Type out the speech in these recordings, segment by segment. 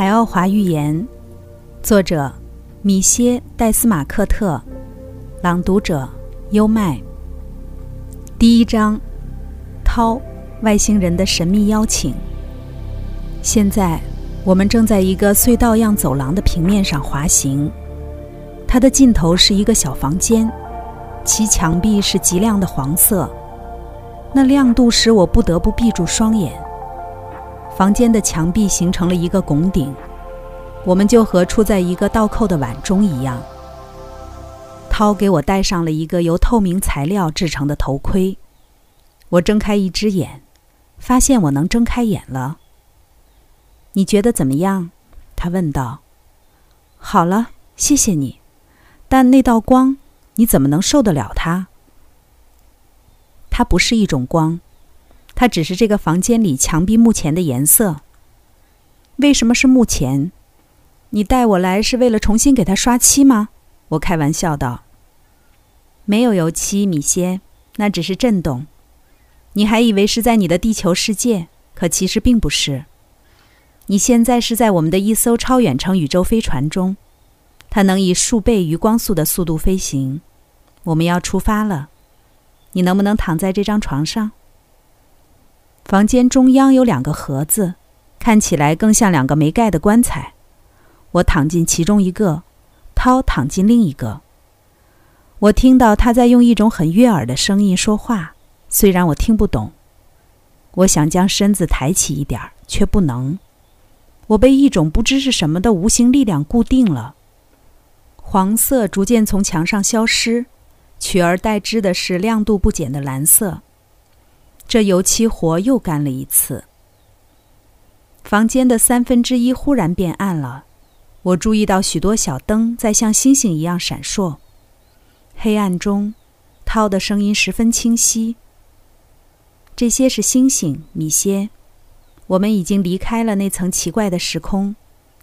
海奥华寓言，作者米歇·戴斯马克特，朗读者优麦。第一章：涛，外星人的神秘邀请。现在，我们正在一个隧道样走廊的平面上滑行，它的尽头是一个小房间，其墙壁是极亮的黄色，那亮度使我不得不闭住双眼。房间的墙壁形成了一个拱顶，我们就和处在一个倒扣的碗中一样。涛给我戴上了一个由透明材料制成的头盔，我睁开一只眼，发现我能睁开眼了。你觉得怎么样？他问道。好了，谢谢你。但那道光，你怎么能受得了它？它不是一种光。它只是这个房间里墙壁目前的颜色。为什么是目前？你带我来是为了重新给它刷漆吗？我开玩笑道。没有油漆，米歇，那只是震动。你还以为是在你的地球世界，可其实并不是。你现在是在我们的一艘超远程宇宙飞船中，它能以数倍于光速的速度飞行。我们要出发了。你能不能躺在这张床上？房间中央有两个盒子，看起来更像两个没盖的棺材。我躺进其中一个，涛躺进另一个。我听到他在用一种很悦耳的声音说话，虽然我听不懂。我想将身子抬起一点，却不能。我被一种不知是什么的无形力量固定了。黄色逐渐从墙上消失，取而代之的是亮度不减的蓝色。这油漆活又干了一次。房间的三分之一忽然变暗了，我注意到许多小灯在像星星一样闪烁。黑暗中，涛的声音十分清晰。这些是星星，米歇。我们已经离开了那层奇怪的时空，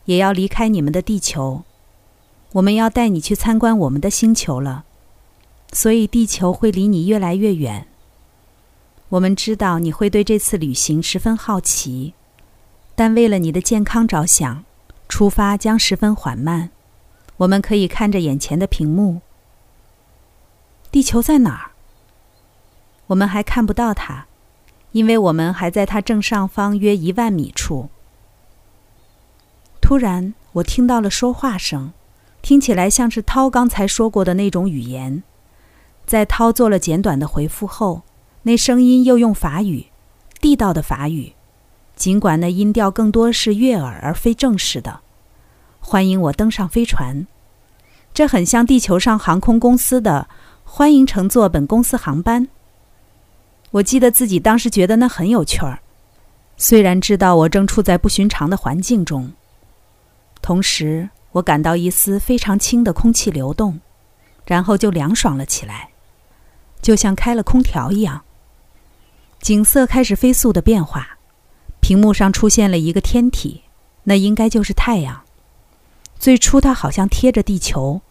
也要离开你们的地球。我们要带你去参观我们的星球了，所以地球会离你越来越远。我们知道你会对这次旅行十分好奇，但为了你的健康着想，出发将十分缓慢。我们可以看着眼前的屏幕。地球在哪儿？我们还看不到它，因为我们还在它正上方约一万米处。突然，我听到了说话声，听起来像是涛刚才说过的那种语言。在涛做了简短的回复后。那声音又用法语，地道的法语，尽管那音调更多是悦耳而非正式的。欢迎我登上飞船，这很像地球上航空公司的“欢迎乘坐本公司航班”。我记得自己当时觉得那很有趣儿，虽然知道我正处在不寻常的环境中。同时，我感到一丝非常轻的空气流动，然后就凉爽了起来，就像开了空调一样。景色开始飞速的变化，屏幕上出现了一个天体，那应该就是太阳。最初它好像贴着地球，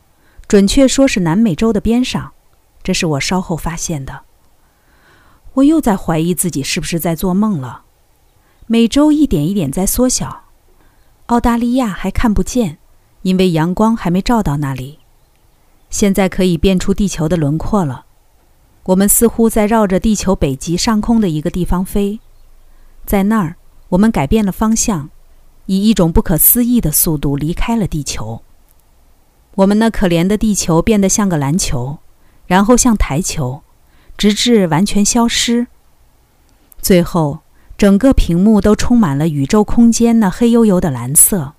准确说是南美洲的边上，这是我稍后发现的。我又在怀疑自己是不是在做梦了。美洲一点一点在缩小，澳大利亚还看不见，因为阳光还没照到那里。现在可以变出地球的轮廓了。我们似乎在绕着地球北极上空的一个地方飞，在那儿，我们改变了方向，以一种不可思议的速度离开了地球。我们那可怜的地球变得像个篮球，然后像台球，直至完全消失。最后，整个屏幕都充满了宇宙空间那黑黝黝的蓝色。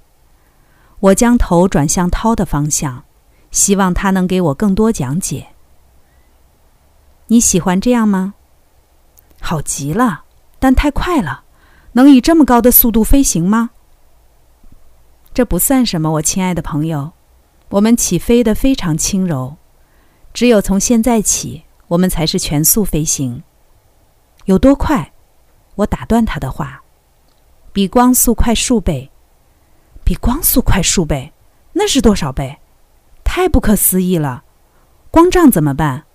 我将头转向涛的方向，希望他能给我更多讲解。你喜欢这样吗？好极了，但太快了，能以这么高的速度飞行吗？这不算什么，我亲爱的朋友，我们起飞的非常轻柔，只有从现在起，我们才是全速飞行。有多快？我打断他的话，比光速快数倍，比光速快数倍，那是多少倍？太不可思议了！光障怎么办？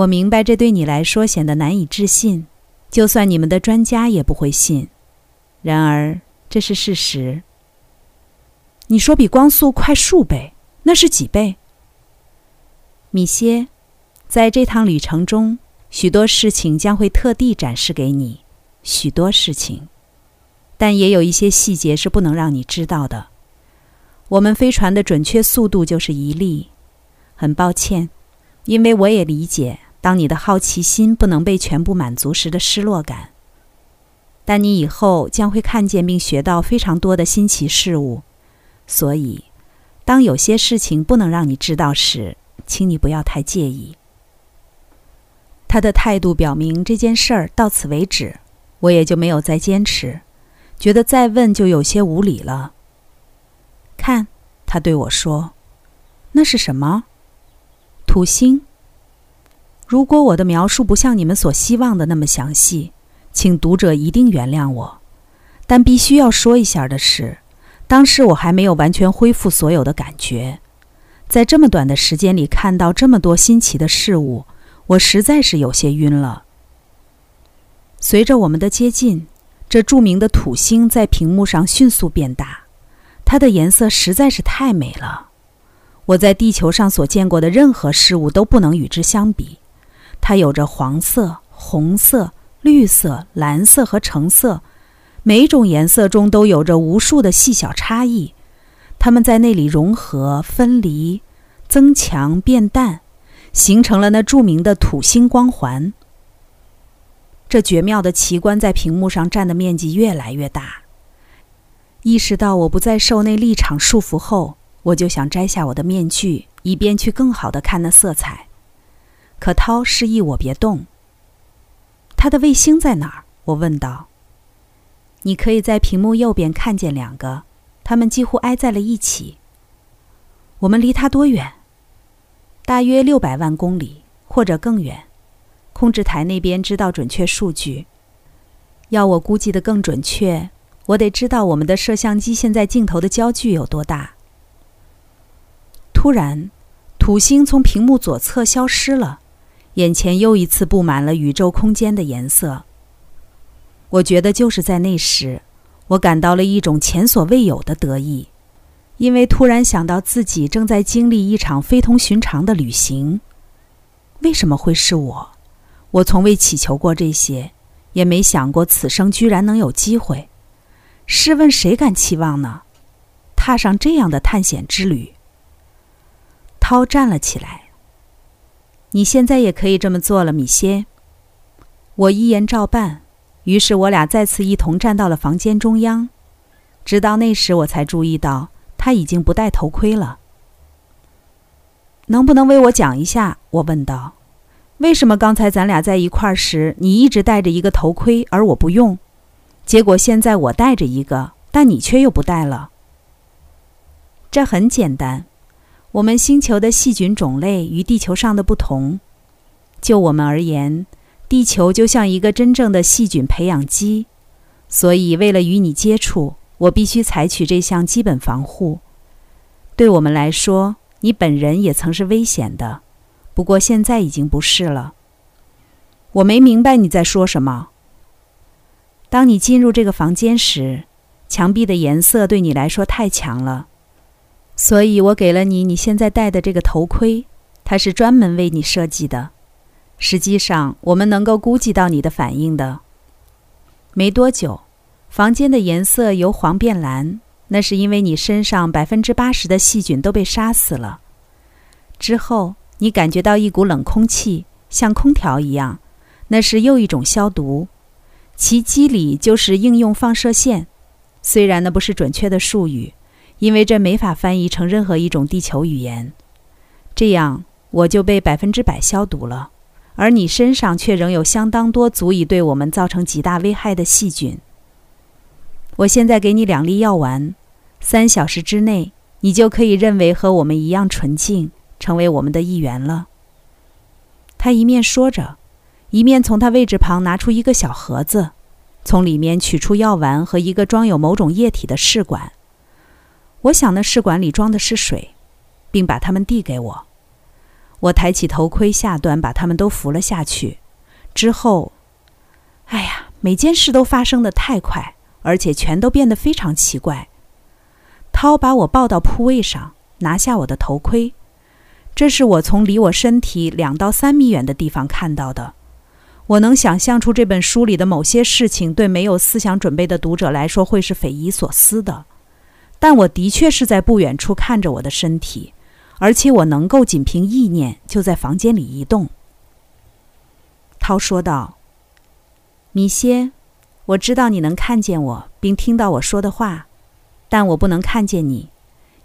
我明白这对你来说显得难以置信，就算你们的专家也不会信。然而，这是事实。你说比光速快数倍，那是几倍？米歇，在这趟旅程中，许多事情将会特地展示给你，许多事情，但也有一些细节是不能让你知道的。我们飞船的准确速度就是一例。很抱歉，因为我也理解，当你的好奇心不能被全部满足时的失落感。但你以后将会看见并学到非常多的新奇事物，所以，当有些事情不能让你知道时，请你不要太介意。他的态度表明这件事儿到此为止，我也就没有再坚持，觉得再问就有些无理了。看，他对我说：“那是什么？土星。如果我的描述不像你们所希望的那么详细，请读者一定原谅我。但必须要说一下的是，当时我还没有完全恢复所有的感觉，在这么短的时间里看到这么多新奇的事物，我实在是有些晕了。随着我们的接近，这著名的土星在屏幕上迅速变大。它的颜色实在是太美了，我在地球上所见过的任何事物都不能与之相比。它有着黄色、红色、绿色、蓝色和橙色，每种颜色中都有着无数的细小差异，它们在那里融合、分离、增强、变淡，形成了那著名的土星光环。这绝妙的奇观在屏幕上占的面积越来越大。意识到我不再受那立场束缚后，我就想摘下我的面具，以便去更好的看那色彩。可涛示意我别动。他的卫星在哪儿？我问道。你可以在屏幕右边看见两个，它们几乎挨在了一起。我们离它多远？大约六百万公里，或者更远。控制台那边知道准确数据。要我估计的更准确。我得知道我们的摄像机现在镜头的焦距有多大。突然，土星从屏幕左侧消失了，眼前又一次布满了宇宙空间的颜色。我觉得就是在那时，我感到了一种前所未有的得意，因为突然想到自己正在经历一场非同寻常的旅行。为什么会是我？我从未祈求过这些，也没想过此生居然能有机会。试问谁敢期望呢？踏上这样的探险之旅。涛站了起来。你现在也可以这么做了，米歇。我一言照办。于是我俩再次一同站到了房间中央。直到那时，我才注意到他已经不戴头盔了。能不能为我讲一下？我问道。为什么刚才咱俩在一块时，你一直戴着一个头盔，而我不用？结果现在我戴着一个，但你却又不戴了。这很简单，我们星球的细菌种类与地球上的不同。就我们而言，地球就像一个真正的细菌培养基，所以为了与你接触，我必须采取这项基本防护。对我们来说，你本人也曾是危险的，不过现在已经不是了。我没明白你在说什么。当你进入这个房间时，墙壁的颜色对你来说太强了，所以我给了你你现在戴的这个头盔，它是专门为你设计的。实际上，我们能够估计到你的反应的。没多久，房间的颜色由黄变蓝，那是因为你身上百分之八十的细菌都被杀死了。之后，你感觉到一股冷空气，像空调一样，那是又一种消毒。其机理就是应用放射线，虽然那不是准确的术语，因为这没法翻译成任何一种地球语言。这样我就被百分之百消毒了，而你身上却仍有相当多足以对我们造成极大危害的细菌。我现在给你两粒药丸，三小时之内你就可以认为和我们一样纯净，成为我们的一员了。他一面说着。一面从他位置旁拿出一个小盒子，从里面取出药丸和一个装有某种液体的试管。我想那试管里装的是水，并把它们递给我。我抬起头盔下端，把它们都扶了下去。之后，哎呀，每件事都发生的太快，而且全都变得非常奇怪。涛把我抱到铺位上，拿下我的头盔。这是我从离我身体两到三米远的地方看到的。我能想象出这本书里的某些事情对没有思想准备的读者来说会是匪夷所思的，但我的确是在不远处看着我的身体，而且我能够仅凭意念就在房间里移动。涛说道：“米歇，我知道你能看见我并听到我说的话，但我不能看见你，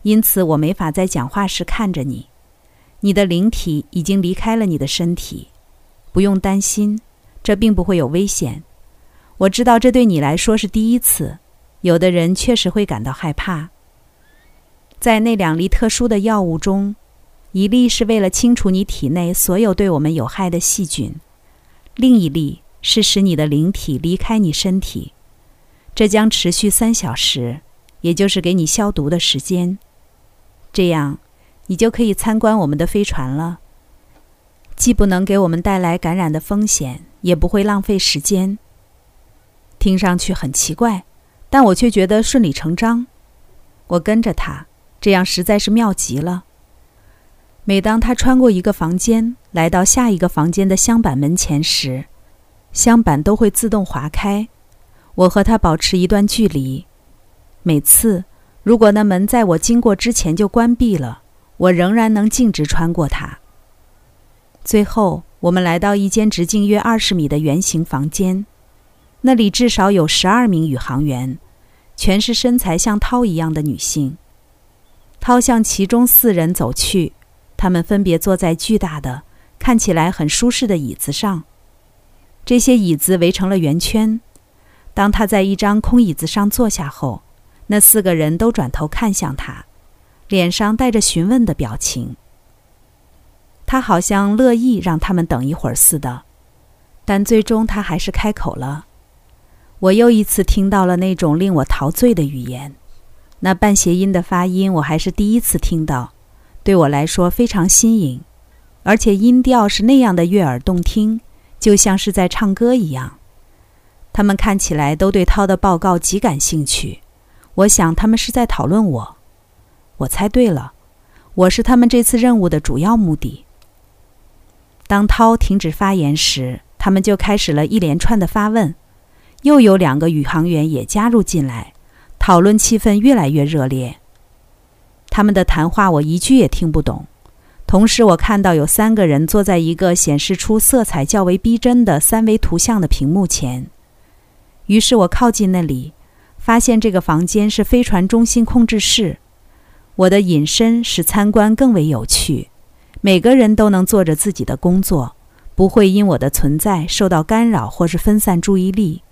因此我没法在讲话时看着你。你的灵体已经离开了你的身体，不用担心。”这并不会有危险。我知道这对你来说是第一次，有的人确实会感到害怕。在那两粒特殊的药物中，一粒是为了清除你体内所有对我们有害的细菌，另一粒是使你的灵体离开你身体。这将持续三小时，也就是给你消毒的时间。这样，你就可以参观我们的飞船了。既不能给我们带来感染的风险。也不会浪费时间。听上去很奇怪，但我却觉得顺理成章。我跟着他，这样实在是妙极了。每当他穿过一个房间，来到下一个房间的箱板门前时，箱板都会自动划开。我和他保持一段距离。每次，如果那门在我经过之前就关闭了，我仍然能径直穿过它。最后。我们来到一间直径约二十米的圆形房间，那里至少有十二名宇航员，全是身材像涛一样的女性。涛向其中四人走去，他们分别坐在巨大的、看起来很舒适的椅子上。这些椅子围成了圆圈。当他在一张空椅子上坐下后，那四个人都转头看向他，脸上带着询问的表情。他好像乐意让他们等一会儿似的，但最终他还是开口了。我又一次听到了那种令我陶醉的语言，那半谐音的发音我还是第一次听到，对我来说非常新颖，而且音调是那样的悦耳动听，就像是在唱歌一样。他们看起来都对涛的报告极感兴趣，我想他们是在讨论我。我猜对了，我是他们这次任务的主要目的。当涛停止发言时，他们就开始了一连串的发问。又有两个宇航员也加入进来，讨论气氛越来越热烈。他们的谈话我一句也听不懂。同时，我看到有三个人坐在一个显示出色彩较为逼真的三维图像的屏幕前。于是我靠近那里，发现这个房间是飞船中心控制室。我的隐身使参观更为有趣。每个人都能做着自己的工作，不会因我的存在受到干扰或是分散注意力。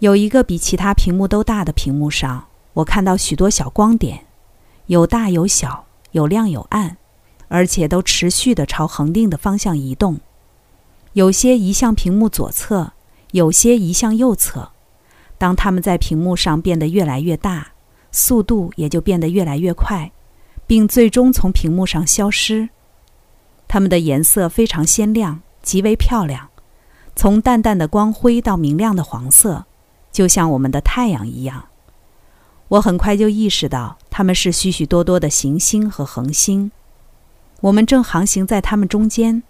有一个比其他屏幕都大的屏幕上，我看到许多小光点，有大有小，有亮有暗，而且都持续地朝恒定的方向移动。有些移向屏幕左侧，有些移向右侧。当它们在屏幕上变得越来越大，速度也就变得越来越快。并最终从屏幕上消失。它们的颜色非常鲜亮，极为漂亮，从淡淡的光辉到明亮的黄色，就像我们的太阳一样。我很快就意识到，它们是许许多多的行星和恒星。我们正航行在它们中间。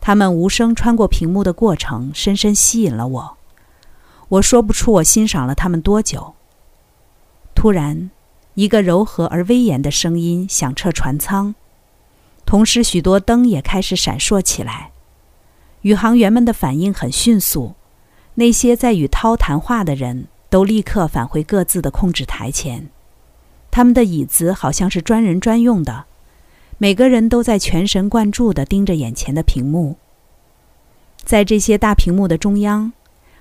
它们无声穿过屏幕的过程，深深吸引了我。我说不出我欣赏了它们多久。突然。一个柔和而威严的声音响彻船舱，同时许多灯也开始闪烁起来。宇航员们的反应很迅速，那些在与涛谈话的人都立刻返回各自的控制台前。他们的椅子好像是专人专用的，每个人都在全神贯注地盯着眼前的屏幕。在这些大屏幕的中央，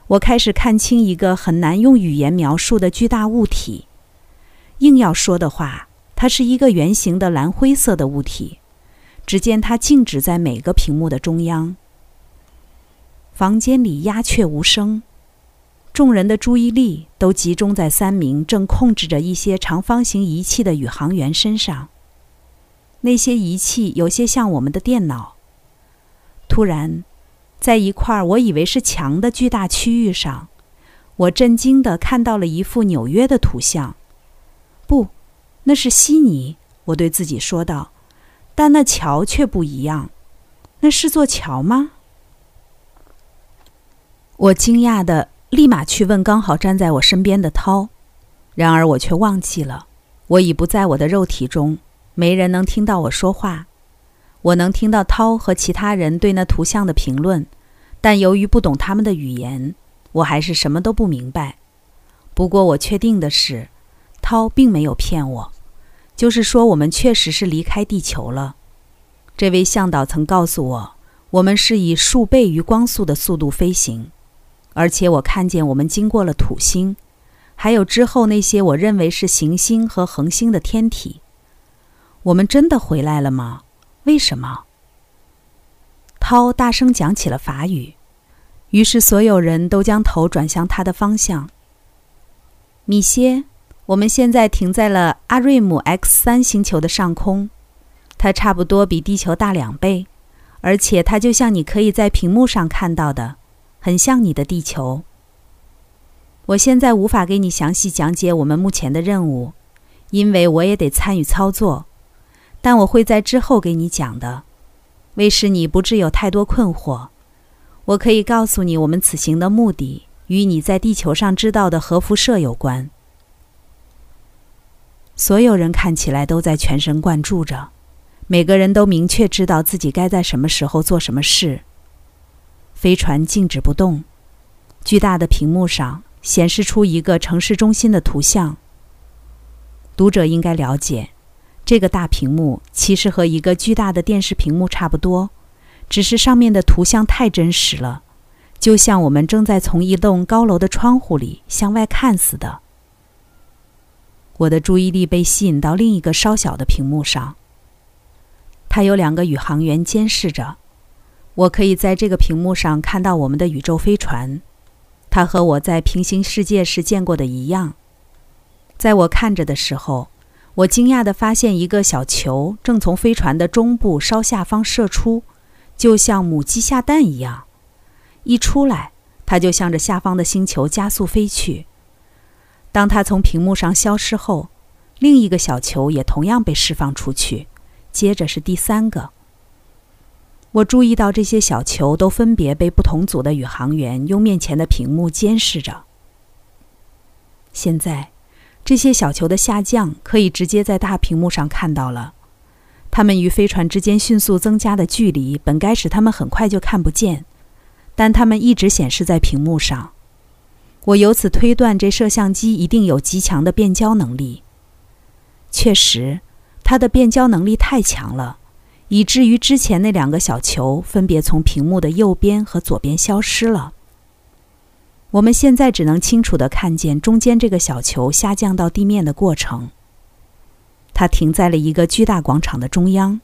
我开始看清一个很难用语言描述的巨大物体。硬要说的话，它是一个圆形的蓝灰色的物体。只见它静止在每个屏幕的中央。房间里鸦雀无声，众人的注意力都集中在三名正控制着一些长方形仪器的宇航员身上。那些仪器有些像我们的电脑。突然，在一块我以为是墙的巨大区域上，我震惊地看到了一幅纽约的图像。不，那是悉尼。我对自己说道。但那桥却不一样，那是座桥吗？我惊讶的立马去问刚好站在我身边的涛，然而我却忘记了，我已不在我的肉体中，没人能听到我说话。我能听到涛和其他人对那图像的评论，但由于不懂他们的语言，我还是什么都不明白。不过我确定的是，涛并没有骗我，就是说我们确实是离开地球了。这位向导曾告诉我，我们是以数倍于光速的速度飞行，而且我看见我们经过了土星，还有之后那些我认为是行星和恒星的天体。我们真的回来了吗？为什么？涛大声讲起了法语，于是所有人都将头转向他的方向。米歇，我们现在停在了阿瑞姆 X 三星球的上空，它差不多比地球大两倍，而且它就像你可以在屏幕上看到的，很像你的地球。我现在无法给你详细讲解我们目前的任务，因为我也得参与操作。但我会在之后给你讲的，为使你不致有太多困惑，我可以告诉你，我们此行的目的与你在地球上知道的核辐射有关。所有人看起来都在全神贯注着，每个人都明确知道自己该在什么时候做什么事。飞船静止不动，巨大的屏幕上显示出一个城市中心的图像。读者应该了解。这个大屏幕其实和一个巨大的电视屏幕差不多，只是上面的图像太真实了，就像我们正在从一栋高楼的窗户里向外看似的。我的注意力被吸引到另一个稍小的屏幕上，它有两个宇航员监视着。我可以在这个屏幕上看到我们的宇宙飞船，它和我在平行世界时见过的一样。在我看着的时候。我惊讶地发现，一个小球正从飞船的中部稍下方射出，就像母鸡下蛋一样。一出来，它就向着下方的星球加速飞去。当它从屏幕上消失后，另一个小球也同样被释放出去，接着是第三个。我注意到这些小球都分别被不同组的宇航员用面前的屏幕监视着。现在。这些小球的下降可以直接在大屏幕上看到了，它们与飞船之间迅速增加的距离本该使它们很快就看不见，但它们一直显示在屏幕上。我由此推断，这摄像机一定有极强的变焦能力。确实，它的变焦能力太强了，以至于之前那两个小球分别从屏幕的右边和左边消失了。我们现在只能清楚地看见中间这个小球下降到地面的过程。它停在了一个巨大广场的中央，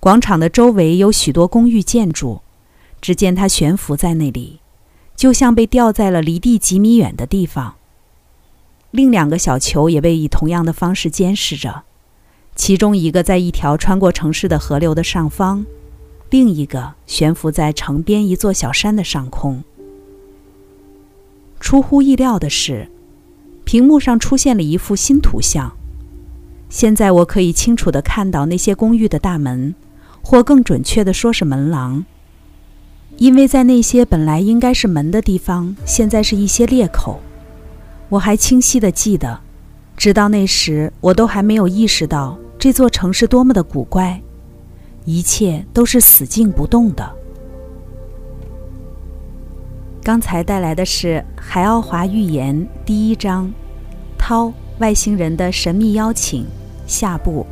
广场的周围有许多公寓建筑。只见它悬浮在那里，就像被吊在了离地几米远的地方。另两个小球也被以同样的方式监视着，其中一个在一条穿过城市的河流的上方，另一个悬浮在城边一座小山的上空。出乎意料的是，屏幕上出现了一幅新图像。现在我可以清楚地看到那些公寓的大门，或更准确地说是门廊，因为在那些本来应该是门的地方，现在是一些裂口。我还清晰地记得，直到那时，我都还没有意识到这座城市多么的古怪，一切都是死静不动的。刚才带来的是《海奥华寓言》第一章，《涛外星人的神秘邀请》下部。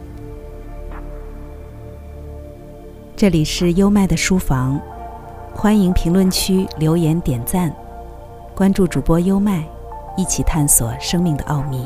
这里是优麦的书房，欢迎评论区留言点赞，关注主播优麦，一起探索生命的奥秘。